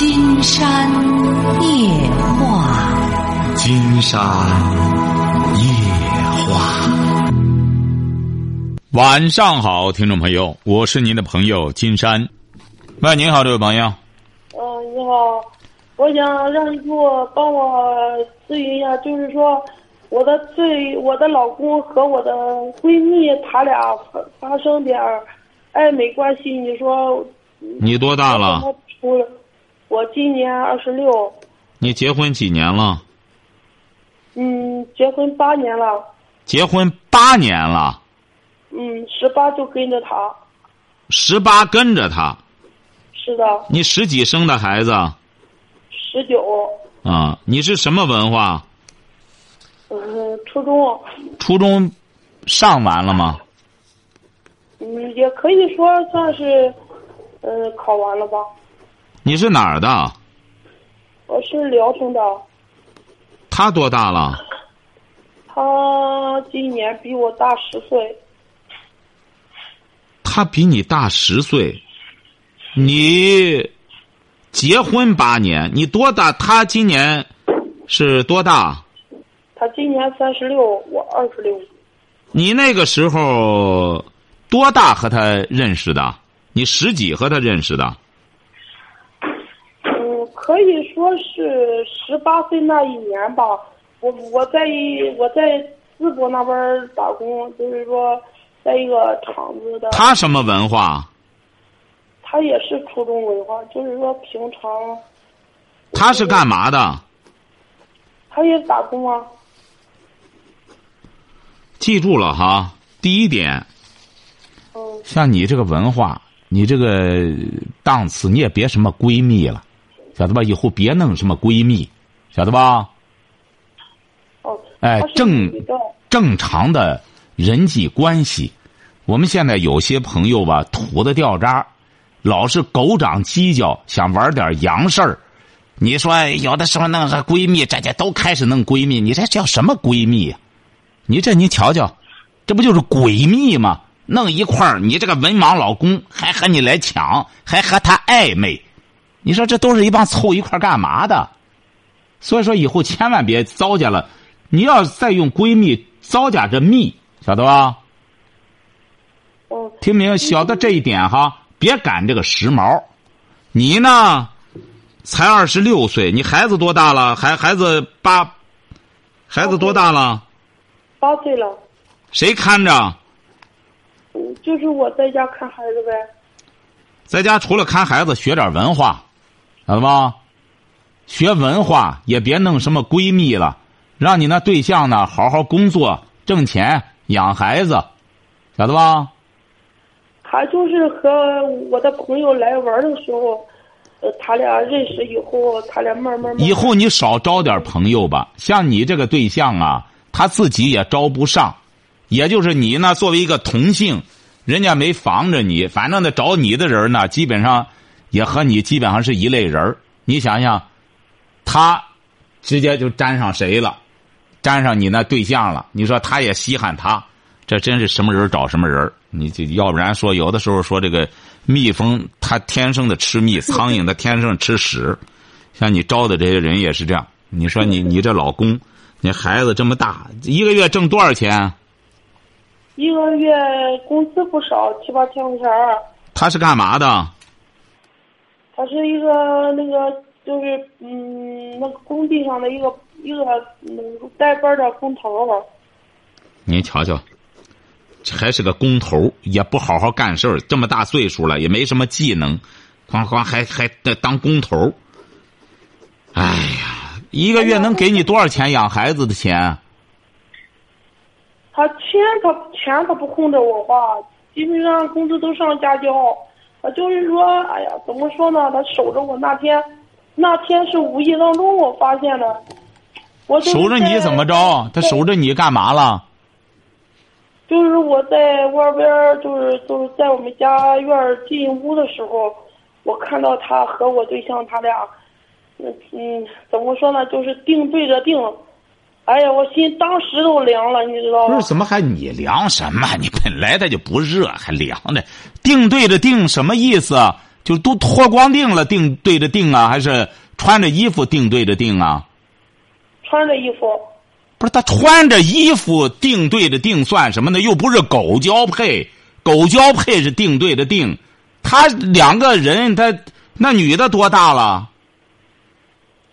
金山夜话，金山夜话。晚上好，听众朋友，我是您的朋友金山。喂，您好，这位朋友。嗯，你好，我想让你给我帮我咨询一下，就是说，我的最我的老公和我的闺蜜，他俩发发生点儿暧昧关系，你说你多大了？出了，我今年二十六，你结婚几年了？嗯，结婚八年了，结婚八年了，嗯，十八就跟着他，十八跟着他。是的，你十几生的孩子十九，啊？你是什么文化？嗯，初中，初中上完了吗？嗯，也可以说算是，呃，考完了吧。你是哪儿的？我是聊城的，他多大了？他今年比我大十岁，他比你大十岁，你结婚八年，你多大？他今年是多大？他今年三十六，我二十六。你那个时候多大和他认识的？你十几和他认识的？嗯，可以说是十八岁那一年吧。我我在一我在淄博那边儿打工，就是说在一个厂子的。他什么文化？他也是初中文化，就是说平常他是干嘛的？他也打工啊。记住了哈，第一点，嗯像你这个文化，你这个档次，你也别什么闺蜜了，晓得吧？以后别弄什么闺蜜，晓得吧？哦。哎正正常的人际关系，我们现在有些朋友吧，土的掉渣，老是狗长犄角，想玩点洋事儿。你说有的时候弄个闺蜜，这家都开始弄闺蜜，你这叫什么闺蜜呀、你这你瞧瞧，这不就是诡秘吗？弄一块儿，你这个文盲老公还和你来抢，还和他暧昧，你说这都是一帮凑一块儿干嘛的？所以说以后千万别糟践了。你要再用闺蜜糟践这蜜，晓得吧？哦听明白？晓得这一点哈，别赶这个时髦。你呢，才二十六岁，你孩子多大了？孩孩子八，孩子多大了？八岁了，谁看着？嗯，就是我在家看孩子呗。在家除了看孩子，学点文化，晓得吧？学文化也别弄什么闺蜜了，让你那对象呢好好工作挣钱养孩子，晓得吧？他就是和我的朋友来玩的时候，呃，他俩认识以后，他俩慢慢慢以后你少招点朋友吧，像你这个对象啊，他自己也招不上，也就是你呢，作为一个同性，人家没防着你，反正呢找你的人呢，基本上也和你基本上是一类人儿你想想，他直接就沾上谁了，沾上你那对象了，你说他也稀罕他，这真是什么人找什么人你就要不然说有的时候说这个蜜蜂它天生的吃蜜，苍蝇它天生吃屎。像你招的这些人也是这样。你说你你这老公，你孩子这么大，一个月挣多少钱？一个月工资不少，七八千块钱儿。他是干嘛的？他是一个那个就是嗯那个工地上的一个一个嗯带班的工头吧。您瞧瞧，这还是个工头，也不好好干事儿，这么大岁数了，也没什么技能，哐哐还还得当工头。哎呀，一个月能给你多少钱养孩子的钱？他钱他钱他不控制我花，基本上工资都上家教。他就是说，哎呀，怎么说呢？他守着我那天，那天是无意当中我发现的。我守着你怎么着？他守着你干嘛了？就是我在外边儿，就是就是在我们家院儿进屋的时候，我看到他和我对象他俩，嗯嗯，怎么说呢？就是定对着腚，哎呀，我心当时都凉了，你知道吗不是？怎么还你凉什么？你本来它就不热，还凉的，定对着定什么意思？就都脱光腚了，定对着定啊，还是穿着衣服定对着定啊？穿着衣服。不是他穿着衣服定对着定算什么呢？又不是狗交配，狗交配是定对着定。他两个人，他那女的多大了？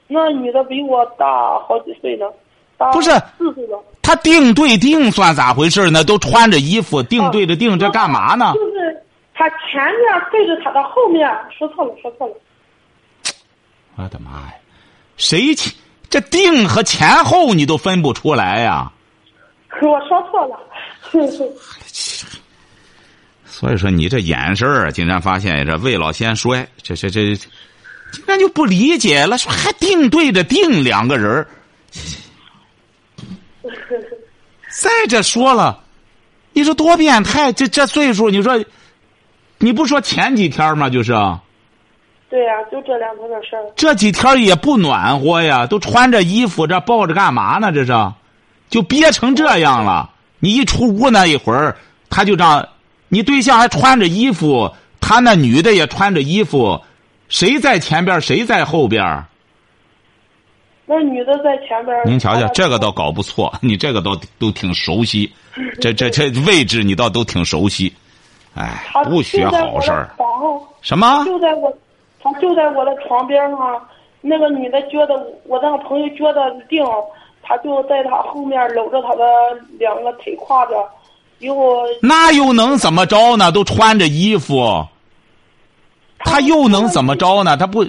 那女的比我大好几岁呢，大不是。他定对定算咋回事呢？都穿着衣服定对着定，这干嘛呢？就是他前面对着他的后面，说错了，说错了。我的妈呀！谁前这定和前后你都分不出来呀？我说错了。所以说你这眼神儿，竟然发现这未老先衰，这这这，竟然就不理解了，说还定对着定两个人儿。再者说了，你说多变态！这这岁数，你说，你不说前几天吗？就是。对呀，就这两天的事儿。这几天也不暖和呀，都穿着衣服，这抱着干嘛呢？这是，就憋成这样了。你一出屋那一会儿，他就这样。你对象还穿着衣服，他那女的也穿着衣服，谁在前边，谁在后边？那女的在前边。您瞧瞧，这个倒搞不错，你这个倒都挺熟悉，这这这位置你倒都挺熟悉。哎，不学好事儿。什么？就在我。他就在我的床边上，那个女的觉得我那个朋友觉得定，他就在他后面搂着他的两个腿胯子，以后那又能怎么着呢？都穿着衣服，他又能怎么着呢？他不，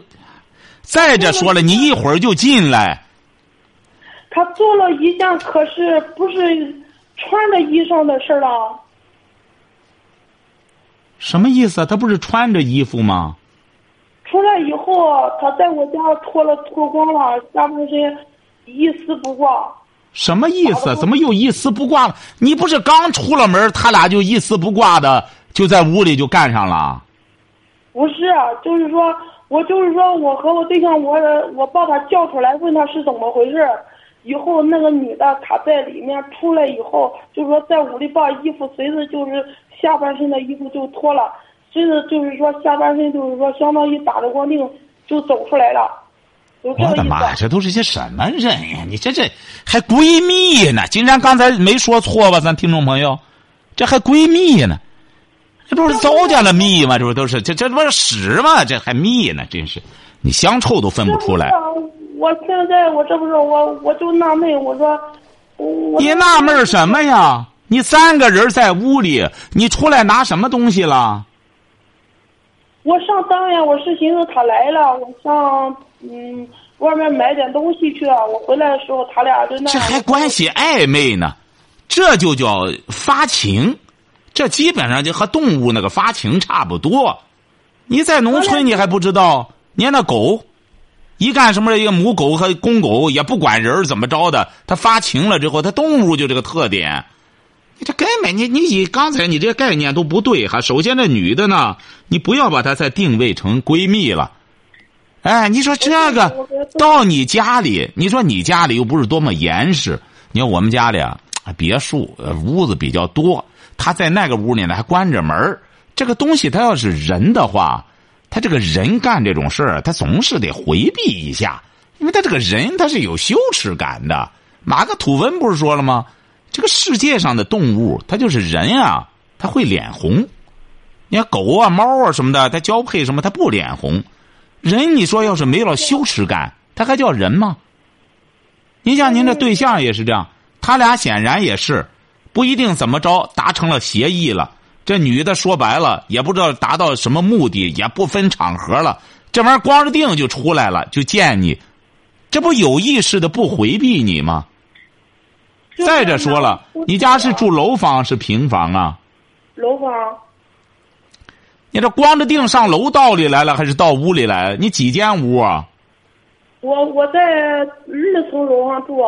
再者说了，你一会儿就进来。他做了一件可是不是穿着衣裳的事儿了。什么意思？他不是穿着衣服吗？出来以后，他在我家脱了脱光了，下半身一丝不挂。什么意思？怎么又一丝不挂了？你不是刚出了门，他俩就一丝不挂的就在屋里就干上了？不是，就是说，我就是说我和我对象，我我把他叫出来，问他是怎么回事。以后那个女的她在里面出来以后，就是说在屋里把衣服随着就是下半身的衣服就脱了。随着就是说下半身就是说相当于打着光腚就走出来了，我的妈呀，这都是些什么人呀？你这这还闺蜜呢？竟然刚才没说错吧？咱听众朋友，这还闺蜜呢？这不是糟践了蜜吗？这不都是这这不是屎吗？这还蜜呢？真是，你香臭都分不出来。我现在我这不是我我就纳闷，我说我，你纳闷什么呀？你三个人在屋里，你出来拿什么东西了？我上当呀！我是寻思他来了，我上嗯外面买点东西去了。我回来的时候，他俩就那。这还关系暧昧呢，这就叫发情，这基本上就和动物那个发情差不多。你在农村你还不知道，你看那狗，一干什么一个母狗和公狗也不管人怎么着的，它发情了之后，它动物就这个特点。你这根本你你以刚才你这概念都不对哈。首先，这女的呢，你不要把她再定位成闺蜜了。哎，你说这个到你家里，你说你家里又不是多么严实。你看我们家里啊，别墅屋子比较多，他在那个屋里呢还关着门这个东西，他要是人的话，他这个人干这种事儿，他总是得回避一下，因为他这个人他是有羞耻感的。马克吐温不是说了吗？这个世界上的动物，它就是人啊，它会脸红。你看狗啊、猫啊什么的，它交配什么，它不脸红。人，你说要是没了羞耻感，它还叫人吗？您像您这对象也是这样，他俩显然也是不一定怎么着达成了协议了。这女的说白了也不知道达到什么目的，也不分场合了，这玩意儿光着腚就出来了，就见你，这不有意识的不回避你吗？再者说了，你家是住楼房是平房啊？楼房。你这光着腚上楼道里来了，还是到屋里来？你几间屋啊？我我在二层楼上住，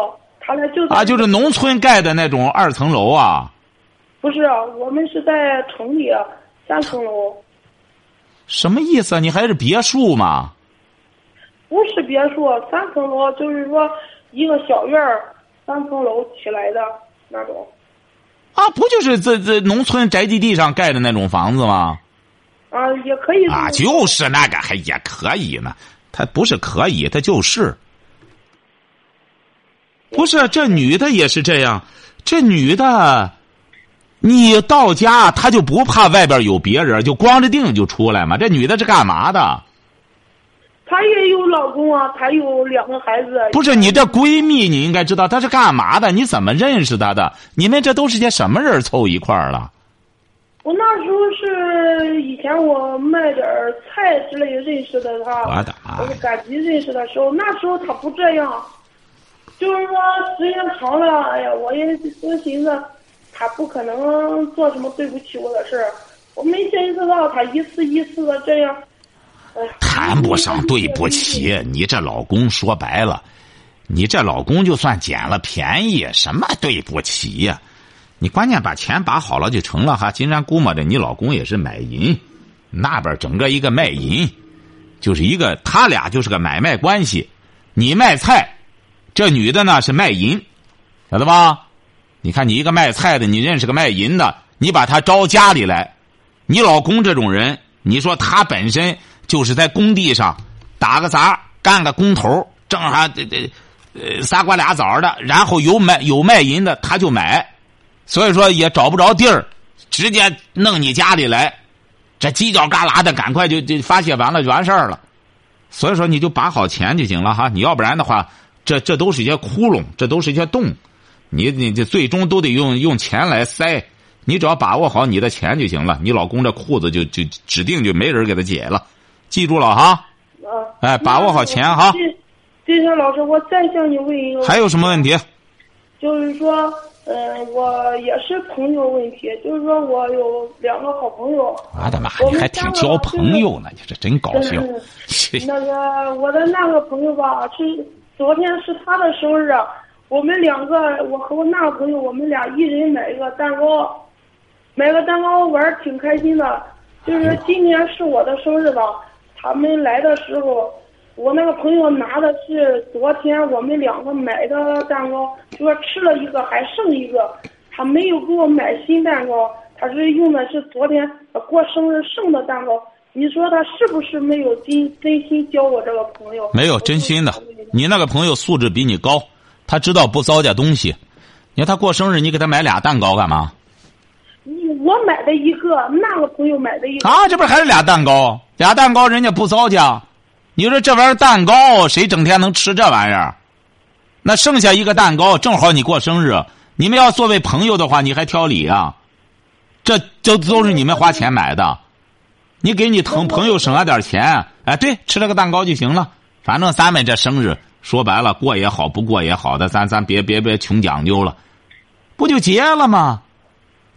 他俩就啊，就是农村盖的那种二层楼啊。不是，我们是在城里三层楼。什么意思？你还是别墅吗？不是别墅，三层楼就是说一个小院儿。三层楼起来的那种，啊，不就是这这农村宅基地上盖的那种房子吗？啊，也可以啊，就是那个还也可以呢，他不是可以，他就是。不是这女的也是这样，这女的，你到家她就不怕外边有别人，就光着腚就出来嘛。这女的是干嘛的？她也有老公啊，她有两个孩子。不是你这闺蜜，你应该知道她是干嘛的？你怎么认识她的？你们这都是些什么人凑一块儿了？我那时候是以前我卖点菜之类认识的她，我的妈呀我是赶集认识的时候，那时候她不这样，就是说时间长了，哎呀，我也多寻思，他不可能做什么对不起我的事儿，我没寻思到他一次一次的这样，谈不上对不起，你这老公说白了，你这老公就算捡了便宜，什么对不起呀、你关键把钱把好了就成了哈。金山估摸着你老公也是买银，那边整个一个卖银，就是一个他俩就是个买卖关系。你卖菜，这女的呢是卖淫，晓得吧？你看你一个卖菜的，你认识个卖淫的，你把她招家里来，你老公这种人，你说他本身就是在工地上打个杂，干个工头，正好这这呃仨瓜俩枣的，然后有卖有卖淫的他就买，所以说也找不着地儿，直接弄你家里来，这犄角旮旯的赶快就就发泄完了就完事儿了。所以说你就把好钱就行了哈，你要不然的话，这这都是一些窟窿，这都是一些洞，你你这最终都得用用钱来塞。你只要把握好你的钱就行了，你老公这裤子就就指定就没人给他解了，记住了哈。啊，哎把握好钱哈金金山老师，我再向你问一个，还有什么问题？就是说，嗯、我也是朋友问题，就是说我有两个好朋友。我的妈，你还挺交朋友呢，你这真搞笑。那个我的那个朋友吧，是昨天是他的生日，我们两个，我和我那个朋友，我们俩一人买一个蛋糕，买个蛋糕玩儿挺开心的。就是今年是我的生日吧，他们来的时候，我那个朋友拿的是昨天我们两个买的蛋糕，就说吃了一个还剩一个，他没有给我买新蛋糕，他是用的是昨天过生日剩的蛋糕。你说他是不是没有真真心交我这个朋友？没有真心的，你那个朋友素质比你高，他知道不糟践东西。你看他过生日，你给他买俩蛋糕干嘛？你我买的一个，那个朋友买的一个。啊，这不是还是俩蛋糕？俩蛋糕人家不糟践。你说这玩意儿蛋糕，谁整天能吃这玩意儿？那剩下一个蛋糕，正好你过生日，你们要作为朋友的话，你还挑理啊？这这都是你们花钱买的，你给你朋朋友省了点钱，哎，对，吃了个蛋糕就行了。反正咱们这生日说白了，过也好，不过也好的，咱咱别别别穷讲究了，不就结了吗？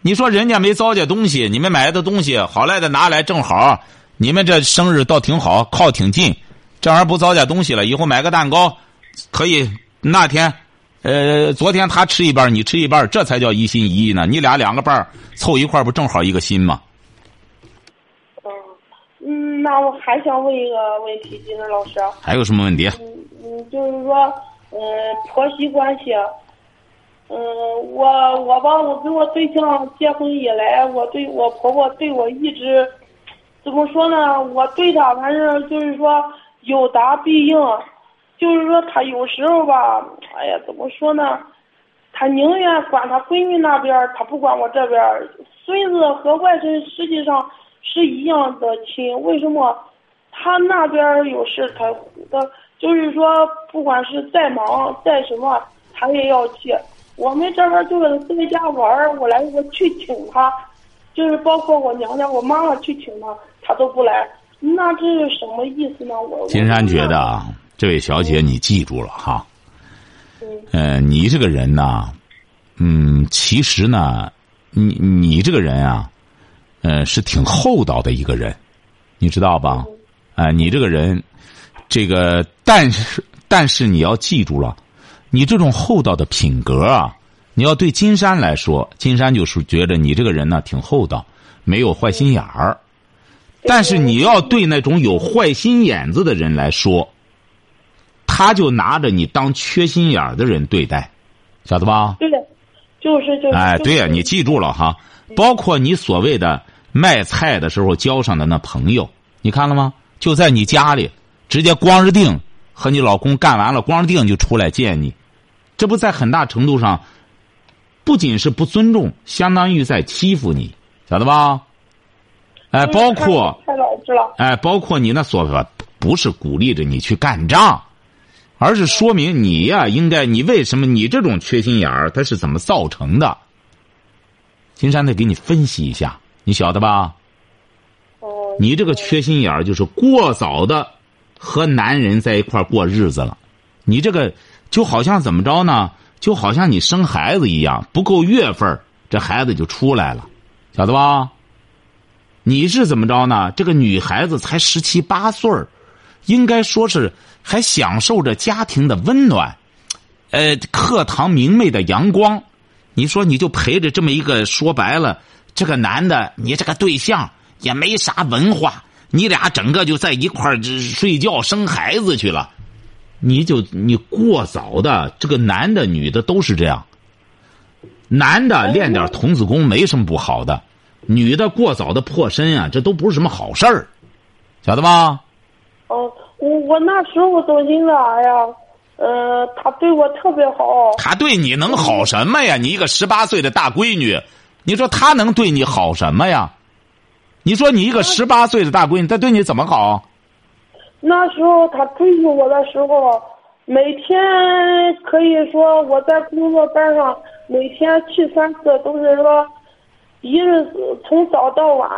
你说人家没糟践东西，你们买的东西好赖的拿来正好，你们这生日倒挺好，靠挺近，这玩意儿不糟践东西了。以后买个蛋糕，可以那天，呃，昨天他吃一半，你吃一半，这才叫一心一意呢。你俩两个半儿凑一块儿不正好一个心吗？那我还想问一个问题，金山老师。还有什么问题？嗯嗯，就是说，嗯，婆媳关系。嗯，我我吧，我跟我对象结婚以来，我对我婆婆对我一直，怎么说呢？我对她反正就是说有答必应，就是说她有时候吧，哎呀，怎么说呢？她宁愿管她闺女那边儿，她不管我这边儿。孙子和外孙实际上是一样的亲，为什么？他那边有事，他他就是说，不管是再忙再什么，他也要去。我们这边就是在家玩儿，我来我去请他，就是包括我娘家我妈妈去请他，他都不来。那这是什么意思呢？我金山觉得啊，这位小姐你记住了哈，嗯呃，你这个人呢，嗯，其实呢，你你这个人啊，呃，是挺厚道的一个人，你知道吧？哎、你这个人，这个但是但是你要记住了，你这种厚道的品格啊，你要对金山来说，金山就是觉得你这个人呢挺厚道，没有坏心眼儿。但是你要对那种有坏心眼子的人来说，他就拿着你当缺心眼儿的人对待，晓得吧？对，就是就是。哎，对呀、你记住了哈，包括你所谓的卖菜的时候交上的那朋友，你看了吗？就在你家里，直接光着腚和你老公干完了，光着腚就出来见你，这不在很大程度上，不仅是不尊重，相当于在欺负你，晓得吧？哎，包括。哎，包括你那说法，不是鼓励着你去干仗，而是说明你呀，应该你为什么你这种缺心眼儿，它是怎么造成的？金山得给你分析一下，你晓得吧？哦。你这个缺心眼儿，就是过早的和男人在一块儿过日子了。你这个就好像怎么着呢？就好像你生孩子一样，不够月份儿这孩子就出来了，晓得吧？你是怎么着呢？这个女孩子才十七八岁儿，应该说是还享受着家庭的温暖，呃，课堂明媚的阳光。你说你就陪着这么一个说白了，这个男的，你这个对象也没啥文化，你俩整个就在一块儿睡觉生孩子去了，你就你过早的这个男的女的都是这样，男的练点童子功没什么不好的。女的过早的破身啊，这都不是什么好事儿，晓得吗？哦，我我那时候都寻思啥呀？呃，他对我特别好。他对你能好什么呀？你一个十八岁的大闺女，你说他能对你好什么呀？你说你一个十八岁的大闺女，他对你怎么好？那时候他追求我的时候，每天可以说我在工作班上每天去三次，都是说。一日从早到晚，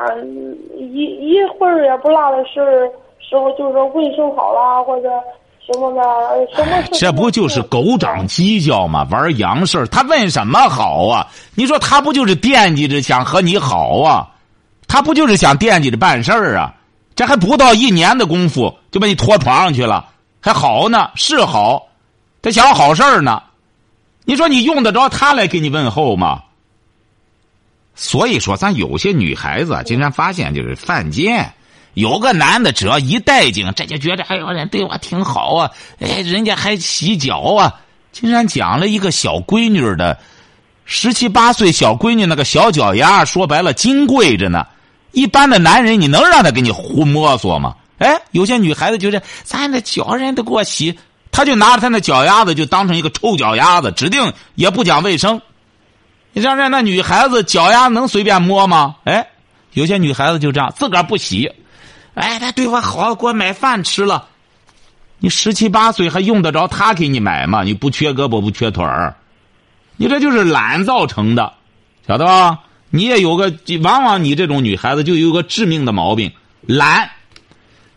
一一会儿也不落的事时候，就是说卫生好啦，或者什么的，什么？这不就是狗长犄角吗？玩洋事他问什么好啊？你说他不就是惦记着想和你好啊？他不就是想惦记着办事儿啊？这还不到一年的功夫就把你拖床上去了，还好呢，是好，他想好事儿呢。你说你用得着他来给你问候吗？所以说，咱有些女孩子经常发现就是犯贱，有个男的只要一带劲，这就觉得哎呦人对我挺好啊，哎人家还洗脚啊。竟然讲了一个小闺女的十七八岁小闺女那个小脚丫，说白了金贵着呢。一般的男人你能让他给你胡摸索吗？哎，有些女孩子就是咱的脚人都给我洗，他就拿着他那脚丫子就当成一个臭脚丫子，指定也不讲卫生。你让让那女孩子脚丫能随便摸吗？哎，有些女孩子就这样，自个儿不洗，哎，他对我好，给我买饭吃了。你十七八岁还用得着他给你买吗？你不缺胳膊不缺腿儿，你这就是懒造成的，晓得吧？你也有个，往往你这种女孩子就有个致命的毛病，懒，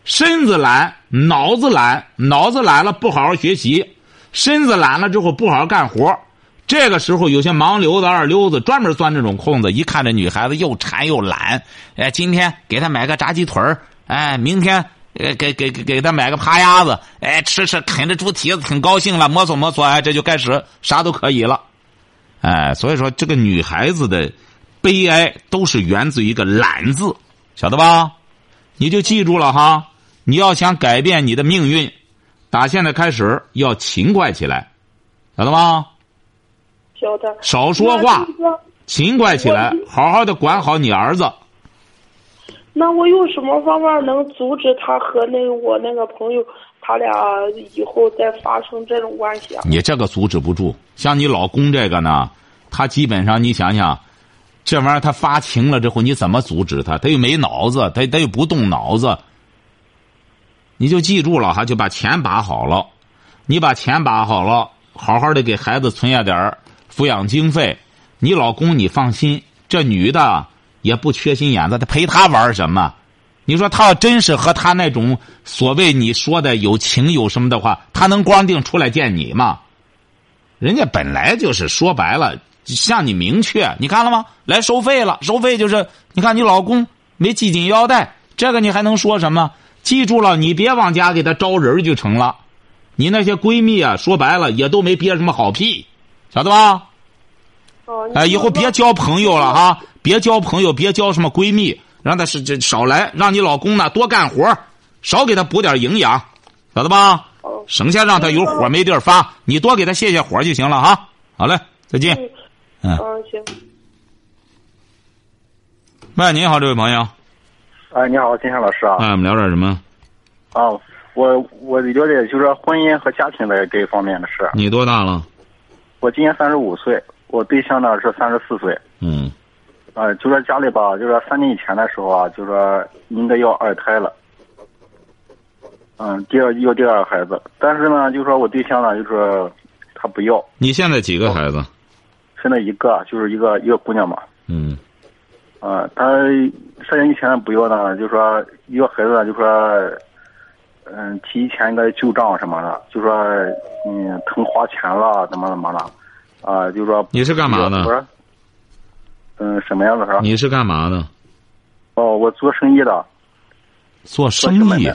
身子懒，脑子懒，脑子懒了不好好学习，身子懒了之后不好好干活。这个时候，有些盲流子、二流子专门钻这种空子，一看这女孩子又馋又懒，哎，今天给她买个炸鸡腿儿，哎，明天给给给给他买个扒鸭子，哎，吃吃啃着猪蹄子挺高兴了，摸索摸索，哎，这就开始啥都可以了，哎，所以说这个女孩子的悲哀都是源自于一个懒字，晓得吧？你就记住了哈，你要想改变你的命运，打现在开始要勤快起来，晓得吗？晓得。少说话，勤快起来，好好的管好你儿子。那我用什么方法能阻止他和那我那个朋友，他俩以后再发生这种关系啊？你这个阻止不住，像你老公这个呢，他基本上你想想，这玩意儿他发情了之后，你怎么阻止他？他又没脑子，他他又不动脑子。你就记住了哈，就把钱把好了，你把钱把好了，好好的给孩子存下点儿。抚养经费，你老公你放心，这女的也不缺心眼子，他陪他玩什么？你说他要真是和他那种所谓你说的有情有什么的话，他能光腚出来见你吗？人家本来就是说白了，向你明确，你看了吗？来收费了，收费就是你看你老公没系紧腰带，这个你还能说什么？记住了，你别往家给他招人就成了。你那些闺蜜啊，说白了也都没憋什么好屁。晓得吧？哎，以后别交朋友了哈！别交朋友，别交什么闺蜜，让她是这少来，让你老公呢多干活，少给他补点营养，晓得吧？省下让他有火没地儿发，你多给他泄泄火就行了哈。好嘞，再见。嗯，行。喂，你好，这位朋友。哎，你好，金山老师啊。哎，我们聊点什么？啊，我我了解就是说婚姻和家庭的这一方面的事。你多大了？我今年三十五岁，我对象呢是三十四岁。嗯。呃，就说家里吧，就说三年以前的时候啊，就说应该要二胎了。嗯，第二要第二个孩子，但是呢，就说我对象呢，就说他不要。你现在几个孩子？现在一个，就是一个一个姑娘嘛。嗯。啊，他三年以前不要呢，就说要孩子，就说，嗯，提前个旧账什么的，就说，嗯，疼花钱了，怎么怎么了，啊，就说。你是干嘛的？嗯，什么样的事你是干嘛的？哦，我做生意的。做生意。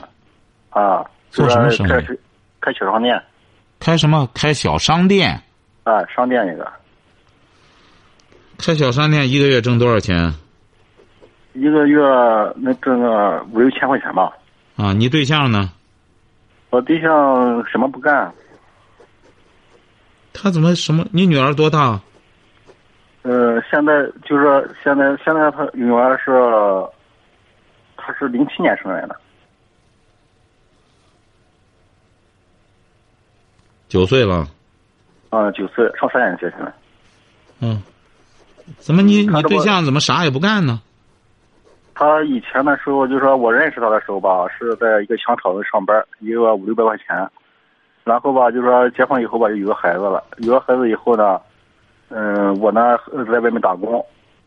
啊。做什么生意？开小商店。开什么？开小商店。啊，商店一个。开小商店一个月挣多少钱？一个月能挣个五六千块钱吧。啊，你对象呢？我对象什么不干。他怎么什么？你女儿多大？呃，现在就是现在，现在他女儿是，她是零七年生人的。九岁了。啊，九岁，上三年级现在。嗯。怎么你你对象怎么啥也不干呢？他以前的时候，就说我认识他的时候吧，是在一个香厂子上班，一个月五六百块钱。然后吧，就说结婚以后吧，就有个孩子了。有了孩子以后呢，嗯，我呢在外面打工，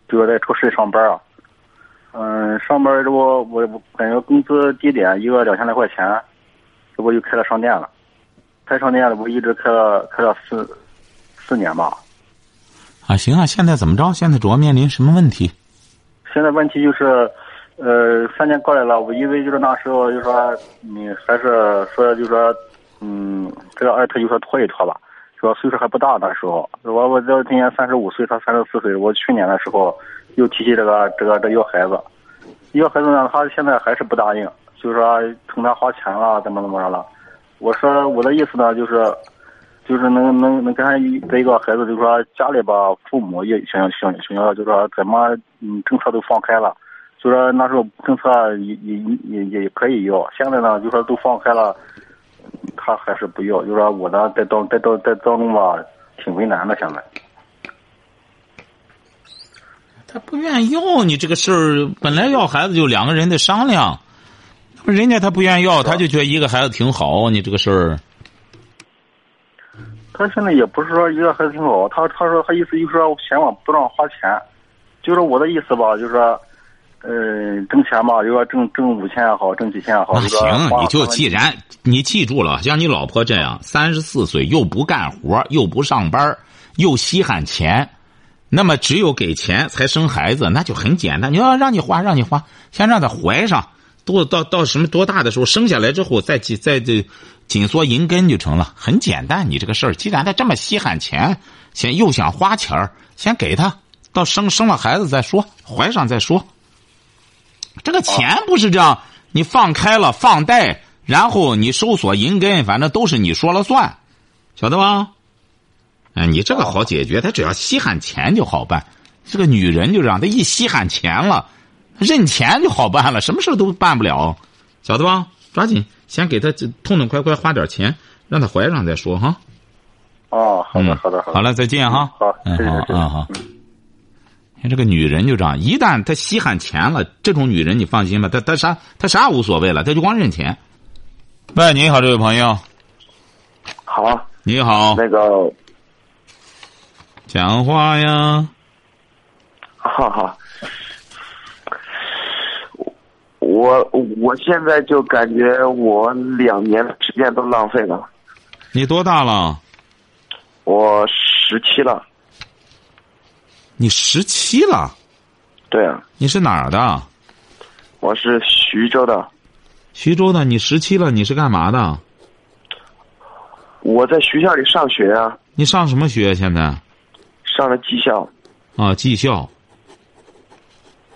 就说在超市上班啊。嗯，上班这不我感觉工资低点，一个两千来块钱，这不就开了商店了。开商店了，不一直开了开了四四年吧。啊，行啊，现在怎么着？现在主要面临什么问题？现在问题就是，呃，三年过来了，我因为就是那时候就说，你还是说就说，嗯，这个二胎就说拖一拖吧，说岁数还不大那时候，我我这今年三十五岁，他三十四岁，我去年的时候又提起这个这个这要孩子，要孩子呢，他现在还是不答应，就是说冲他花钱了，怎么怎么着了，我说我的意思呢就是。就是能能能跟他这一个孩子，就是说家里吧，父母也想想想要，就是说怎么嗯政策都放开了，就说那时候政策也也也也可以要，现在呢就说都放开了，他还是不要，就说我呢在当在当在当中吧挺为难的现在。他不愿意要你这个事儿，本来要孩子就两个人得商量，人家他不愿意要，他就觉得一个孩子挺好，你这个事儿。他现在也不是说一个孩子挺好，他他说他意思就是说嫌我不让花钱，就是我的意思吧，就是说，嗯，挣钱嘛，就说挣挣五千也好，挣几千也好。那行，你就既然你记住了，像你老婆这样，三十四岁又不干活，又不上班，又稀罕钱，那么只有给钱才生孩子，那就很简单。你要让你花，让你花，先让她怀上，多到到什么多大的时候生下来之后，再再这。紧缩银根就成了，很简单。你这个事儿，既然他这么稀罕钱，先又想花钱儿，先给他，到生生了孩子再说，怀上再说。这个钱不是这样，你放开了放贷，然后你搜索银根，反正都是你说了算，晓得吧？哎，你这个好解决，他只要稀罕钱就好办。这个女人就这样，她一稀罕钱了，认钱就好办了，什么事都办不了，晓得吧？抓紧。先给他痛痛快快花点钱，让他怀上再说哈。哦，好的，好的，好。好了，再见哈。好，嗯，好，嗯，好。看这个女人就这样，一旦她稀罕钱了，这种女人你放心吧，她她啥她啥无所谓了，她就光认钱。喂，你好，这位朋友。好。你好。那个。讲话呀。好好。我我现在就感觉我两年的时间都浪费了。你多大了？我十七了。你十七了？对啊。你是哪儿的？我是徐州的。徐州的，你十七了，你是干嘛的？我在学校里上学啊。你上什么学？现在？上了技校。啊，技校。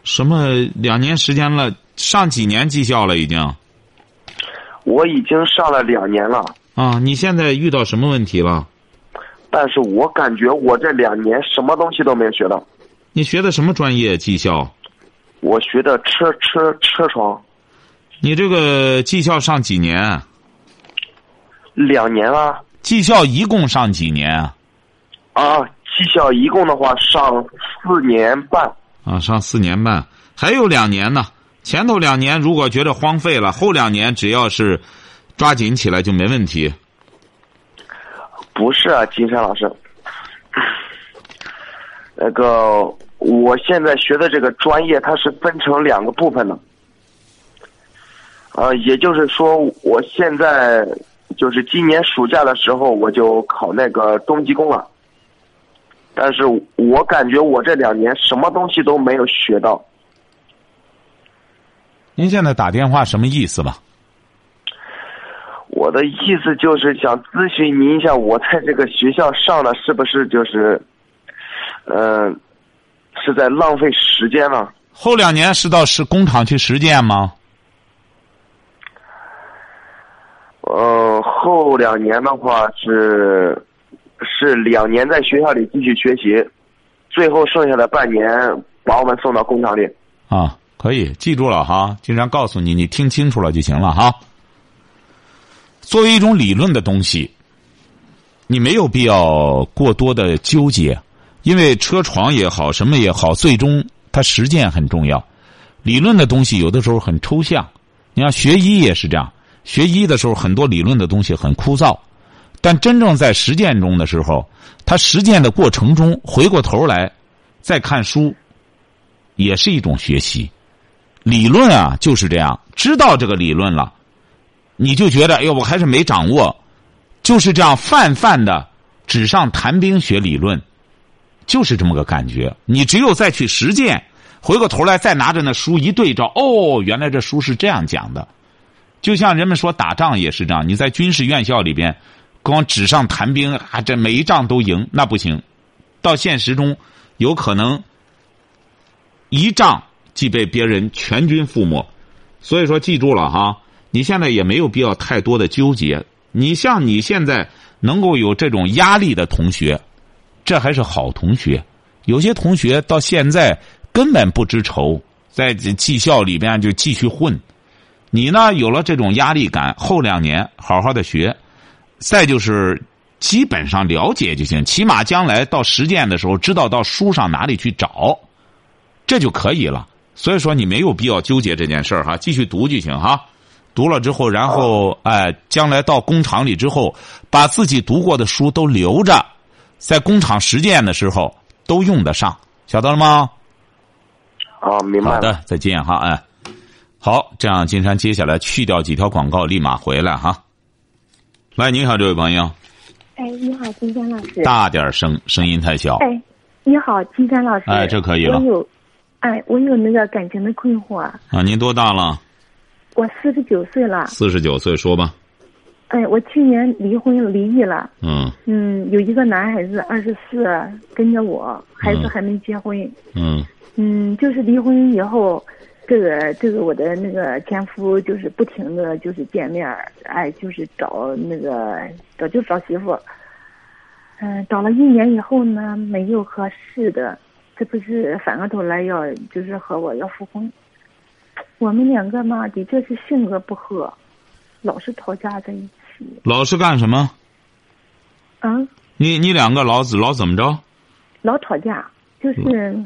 什么？两年时间了。上几年技校了？已经，我已经上了两年了。啊，你现在遇到什么问题了？但是我感觉我这两年什么东西都没学到。你学的什么专业？技校。我学的车车车床，你这个技校上几年？啊两年啊技校一共上几年啊？啊，技校一共的话上四年半。啊，上四年半，还有两年呢。前头两年如果觉得荒废了，后两年只要是抓紧起来就没问题。不是啊，金山老师，那个我现在学的这个专业，它是分成两个部分的。呃，也就是说，我现在就是今年暑假的时候，我就考那个中级工了。但是我感觉我这两年什么东西都没有学到。您现在打电话什么意思吧？我的意思就是想咨询您一下，我在这个学校上的是不是就是，嗯、是在浪费时间呢？后两年是到是工厂去实践吗？呃，后两年的话是是两年在学校里继续学习，最后剩下的半年把我们送到工厂里。啊，可以记住了哈。经常告诉你，你听清楚了就行了哈。作为一种理论的东西，你没有必要过多的纠结，因为车床也好，什么也好，最终它实践很重要。理论的东西有的时候很抽象，你看学医也是这样，学医的时候很多理论的东西很枯燥，但真正在实践中的时候，他实践的过程中回过头来再看书，也是一种学习。理论啊就是这样，知道这个理论了，你就觉得哎呦，我还是没掌握，就是这样泛泛的纸上谈兵学理论，就是这么个感觉。你只有再去实践，回过头来再拿着那书一对照，哦，原来这书是这样讲的。就像人们说打仗也是这样，你在军事院校里边，光纸上谈兵，啊，这每一仗都赢，那不行。到现实中，有可能一仗即被别人全军覆没。所以说，记住了哈，你现在也没有必要太多的纠结。你像你现在能够有这种压力的同学，这还是好同学。有些同学到现在根本不知愁，在技校里边就继续混。你呢，有了这种压力感，后两年好好的学，再就是基本上了解就行，起码将来到实践的时候，知道到书上哪里去找，这就可以了。所以说，你没有必要纠结这件事儿哈，继续读就行哈。读了之后，然后哎，将来到工厂里之后，把自己读过的书都留着，在工厂实践的时候都用得上，晓得了吗？啊，明白。好的，再见哈，哎。好，这样金山接下来去掉几条广告，立马回来哈。喂，你好，这位朋友。哎，你好，金山老师。大点声，声音太小。哎，你好，金山老师。哎，这可以了。我有，哎，我有那个感情的困惑。啊，您多大了？我四十九岁了。四十九岁，说吧。哎，我去年离婚离异了。嗯。嗯，有一个男孩子，二十四，跟着我，孩子还没结婚。嗯。嗯，就是离婚以后。这个这个我的那个前夫就是不停的就是见面哎，就是找那个找就找媳妇，嗯，找了一年以后呢，没有合适的，这不是反过头来要就是和我要复婚。我们两个嘛，的确是性格不合，老是吵架在一起。老是干什么？嗯。你你两个老老怎么着？老吵架，就是。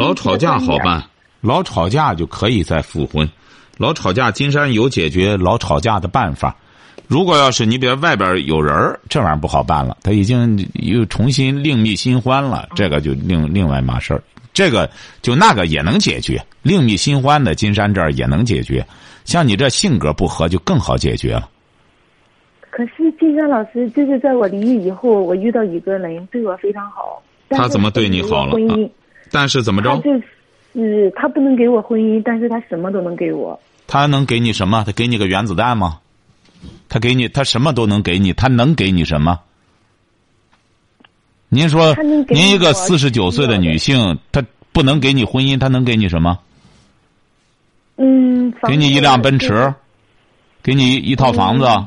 老吵架好办。老吵架就可以再复婚，老吵架，金山有解决老吵架的办法。如果要是你比如外边有人这玩意儿不好办了，他已经又重新另觅新欢了，这个就另另外码事儿。这个就那个也能解决，另觅新欢的金山这儿也能解决。像你这性格不合，就更好解决了。可是金山老师，就是在我离异以后，我遇到一个人对我非常好。他怎么对你好了？啊、但是怎么着？就是他不能给我婚姻，但是他什么都能给我。他能给你什么？他给你个原子弹吗？他给你，他什么都能给你。他能给你什么？您说，您一个四十九岁的女性，她不能给你婚姻，她能给你什么？嗯，给你一辆奔驰，给你一套房子。嗯、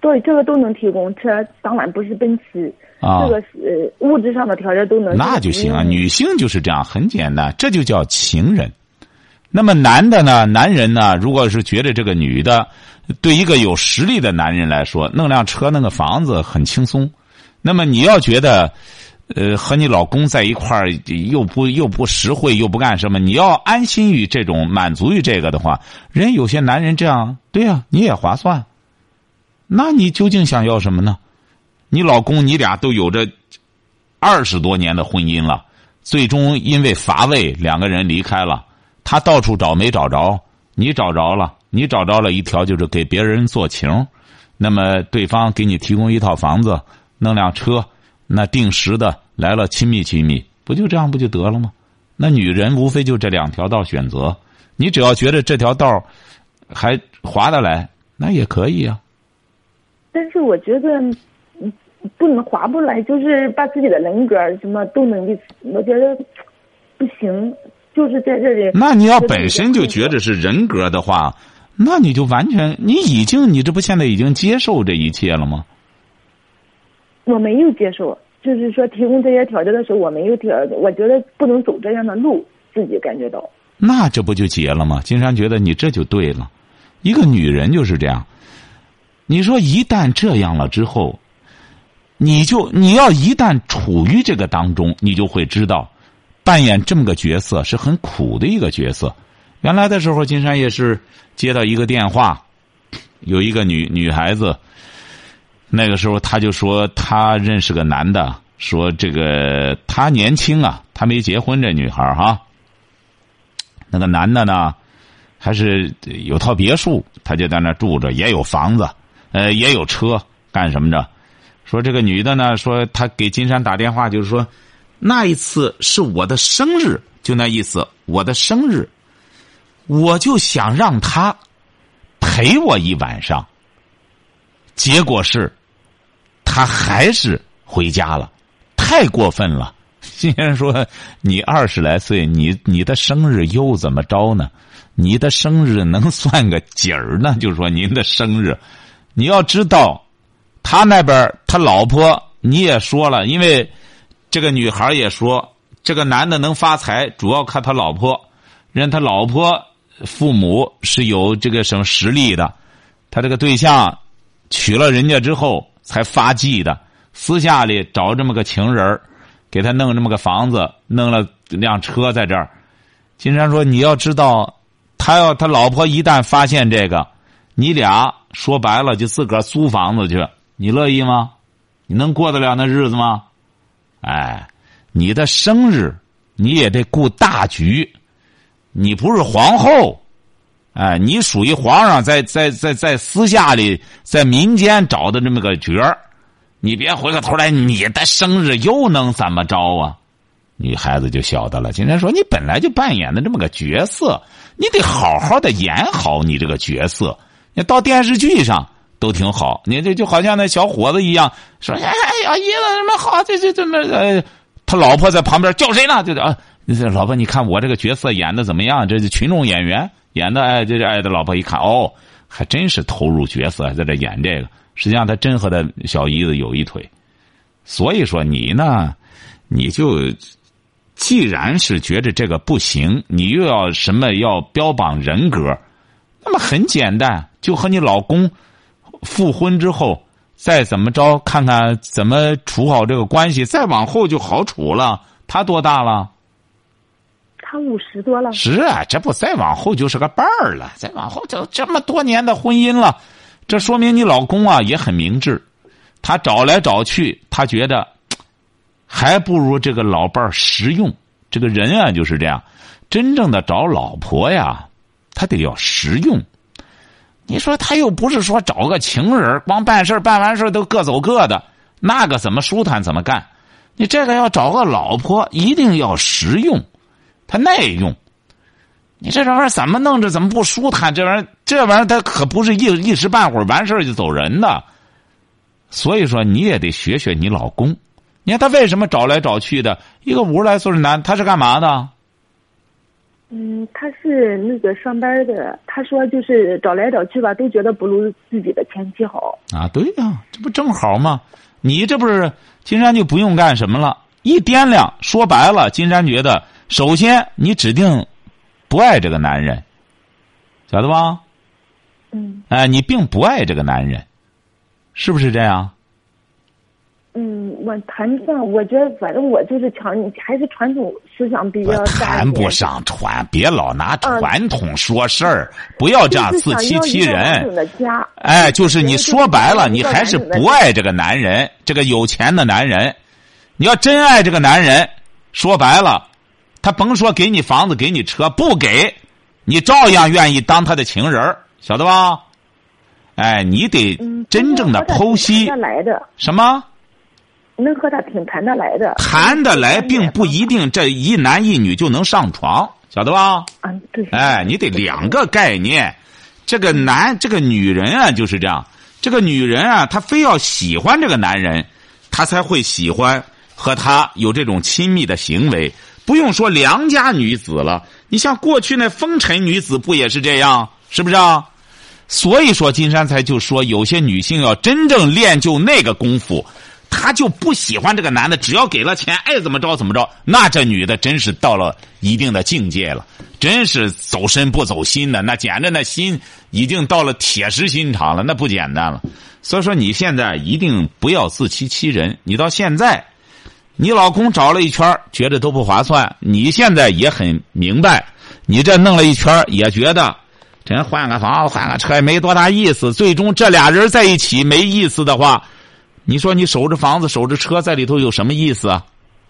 对，这个都能提供。车当然不是奔驰。啊，这个是物质上的条件都能。那就行啊，女性就是这样，很简单，这就叫情人。那么男的呢？男人呢？如果是觉得这个女的对一个有实力的男人来说，弄辆车、弄个房子很轻松。那么你要觉得，呃，和你老公在一块儿又不又不实惠又不干什么，你要安心于这种满足于这个的话，人有些男人这样，对呀，你也划算。那你究竟想要什么呢？你老公你俩都有着二十多年的婚姻了，最终因为乏味，两个人离开了。他到处找没找着，你找着了，你找着了一条就是给别人做情，那么对方给你提供一套房子，弄辆车，那定时的来了亲密亲密，不就这样不就得了吗？那女人无非就这两条道选择，你只要觉得这条道还划得来，那也可以啊。但是我觉得，不能划不来，就是把自己的人格什么都能给，我觉得不行。就是在这里。那你要本身就觉得是人格的话，那你就完全，你已经，你这不现在已经接受这一切了吗？我没有接受，就是说提供这些条件的时候，我没有条，我觉得不能走这样的路，自己感觉到。那这不就结了吗？金山觉得你这就对了，一个女人就是这样。你说一旦这样了之后，你就你要一旦处于这个当中，你就会知道。扮演这么个角色是很苦的一个角色。原来的时候，金山也是接到一个电话，有一个女女孩子。那个时候，他就说他认识个男的，说这个他年轻啊，他没结婚。这女孩哈，那个男的呢，还是有套别墅，他就在那住着，也有房子，呃，也有车，干什么着？说这个女的呢，说她给金山打电话，就是说。那一次是我的生日，就那意思。我的生日，我就想让他陪我一晚上。结果是，他还是回家了，太过分了。先生说：“你二十来岁，你你的生日又怎么着呢？你的生日能算个几儿呢？就是说您的生日，你要知道，他那边他老婆你也说了，因为。”这个女孩也说，这个男的能发财，主要看他老婆。人他老婆父母是有这个什么实力的，他这个对象娶了人家之后才发迹的。私下里找这么个情人给他弄这么个房子，弄了辆车在这儿。金山说：“你要知道，他要他老婆一旦发现这个，你俩说白了就自个儿租房子去，你乐意吗？你能过得了那日子吗？”哎，你的生日你也得顾大局，你不是皇后，哎，你属于皇上在在在在私下里在民间找的这么个角儿，你别回过头来，你的生日又能怎么着啊？女孩子就晓得了。今天说你本来就扮演的这么个角色，你得好好的演好你这个角色。你到电视剧上。都挺好，你这就好像那小伙子一样，说：“哎呀，姨子什么好？这这这么……呃，他老婆在旁边叫谁呢？就啊，老婆，你看我这个角色演的怎么样？这是群众演员演的，哎，这这爱的老婆一看，哦，还真是投入角色，在这演这个。实际上，他真和他小姨子有一腿。所以说，你呢，你就既然是觉得这个不行，你又要什么要标榜人格，那么很简单，就和你老公。复婚之后，再怎么着，看看怎么处好这个关系，再往后就好处了。他多大了？他五十多了。是啊，这不再往后就是个伴儿了。再往后就这么多年的婚姻了，这说明你老公啊也很明智。他找来找去，他觉得还不如这个老伴儿实用。这个人啊就是这样，真正的找老婆呀，他得要实用。你说他又不是说找个情人，光办事办完事都各走各的，那个怎么舒坦怎么干？你这个要找个老婆，一定要实用，他耐用。你这玩意儿怎么弄着怎么不舒坦？这玩意儿这玩意儿他可不是一一时半会儿完事儿就走人的。所以说你也得学学你老公。你看他为什么找来找去的？一个五十来岁的男，他是干嘛的？嗯，他是那个上班的。他说，就是找来找去吧，都觉得不如自己的前妻好。啊，对呀，这不正好吗？你这不是金山就不用干什么了？一掂量，说白了，金山觉得，首先你指定不爱这个男人，晓得吧？嗯哎，你并不爱这个男人，是不是这样？嗯，我谈不上，我觉得反正我就是强，还是传统思想比较大谈不。上传，别老拿嗯传统说事儿，不要这样自欺欺人。哎，就是你说白了，你还是不爱这个男人，这个有钱的男人。你要真爱这个男人，说白了，他甭说给你房子、给你车，不给，你照样愿意当他的情人儿晓得吧？哎，你得嗯，真正的剖析什么能和他挺谈得来的。谈得来，并不一定这一男一女就能上床，晓得吧？哎，你得两个概念。这个男，这个女人啊，就是这样。这个女人啊，她非要喜欢这个男人，她才会喜欢和他有这种亲密的行为。不用说良家女子了，你像过去那风尘女子不也是这样？是不是啊？所以说，金山才就说，有些女性要真正练就那个功夫，她就不喜欢这个男的，只要给了钱，爱怎么着怎么着。那这女的真是到了一定的境界了，真是走身不走心的，那简直那心已经到了铁石心肠了，那不简单了。所以说，你现在一定不要自欺欺人。你到现在，你老公找了一圈，觉得都不划算，你现在也很明白，你这弄了一圈，也觉得。真换个房子换个车也没多大意思。最终这俩人在一起没意思的话，你说你守着房子守着车在里头有什么意思啊？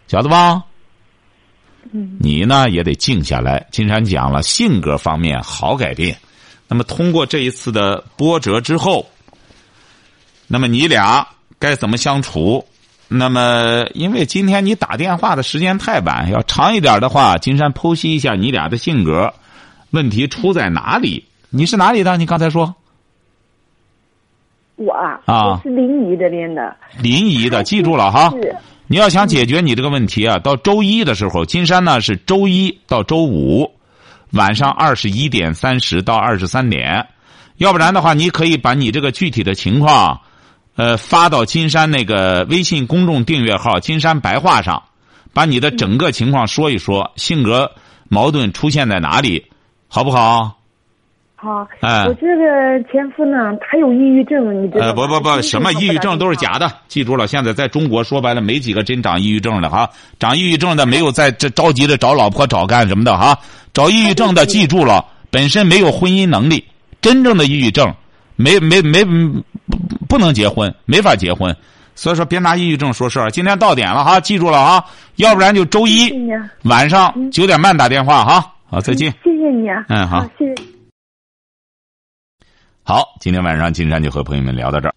晓得吧？嗯你呢也得静下来。金山讲了，性格方面好改变。那么通过这一次的波折之后，那么你俩该怎么相处？那么因为今天你打电话的时间太晚，要长一点的话，金山剖析一下你俩的性格。问题出在哪里？你是哪里的？你刚才说我啊，啊我是临沂这边的。临沂的，记住了哈。是你要想解决你这个问题啊，到周一的时候，金山呢是周一到周五晚上二十一点三十到二十三点，要不然的话，你可以把你这个具体的情况，呃，发到金山那个微信公众订阅号“金山白话”上，把你的整个情况说一说，性格矛盾出现在哪里，好不好？好，哎我这个前夫呢，他有抑郁症，你知道呃，不不不，什么抑郁症都是假的。的，记住了。现在在中国说白了，没几个真长抑郁症的哈。长抑郁症的没有在这着急着找老婆找干什么的哈。找抑郁症的记住了，本身没有婚姻能力，真正的抑郁症没没没不不能结婚，没法结婚。所以说别拿抑郁症说事儿。今天到点了哈，记住了啊，要不然就周一晚上九点半打电话哈。好，再见。谢谢你啊。嗯好谢谢。好，今天晚上金山就和朋友们聊到这儿。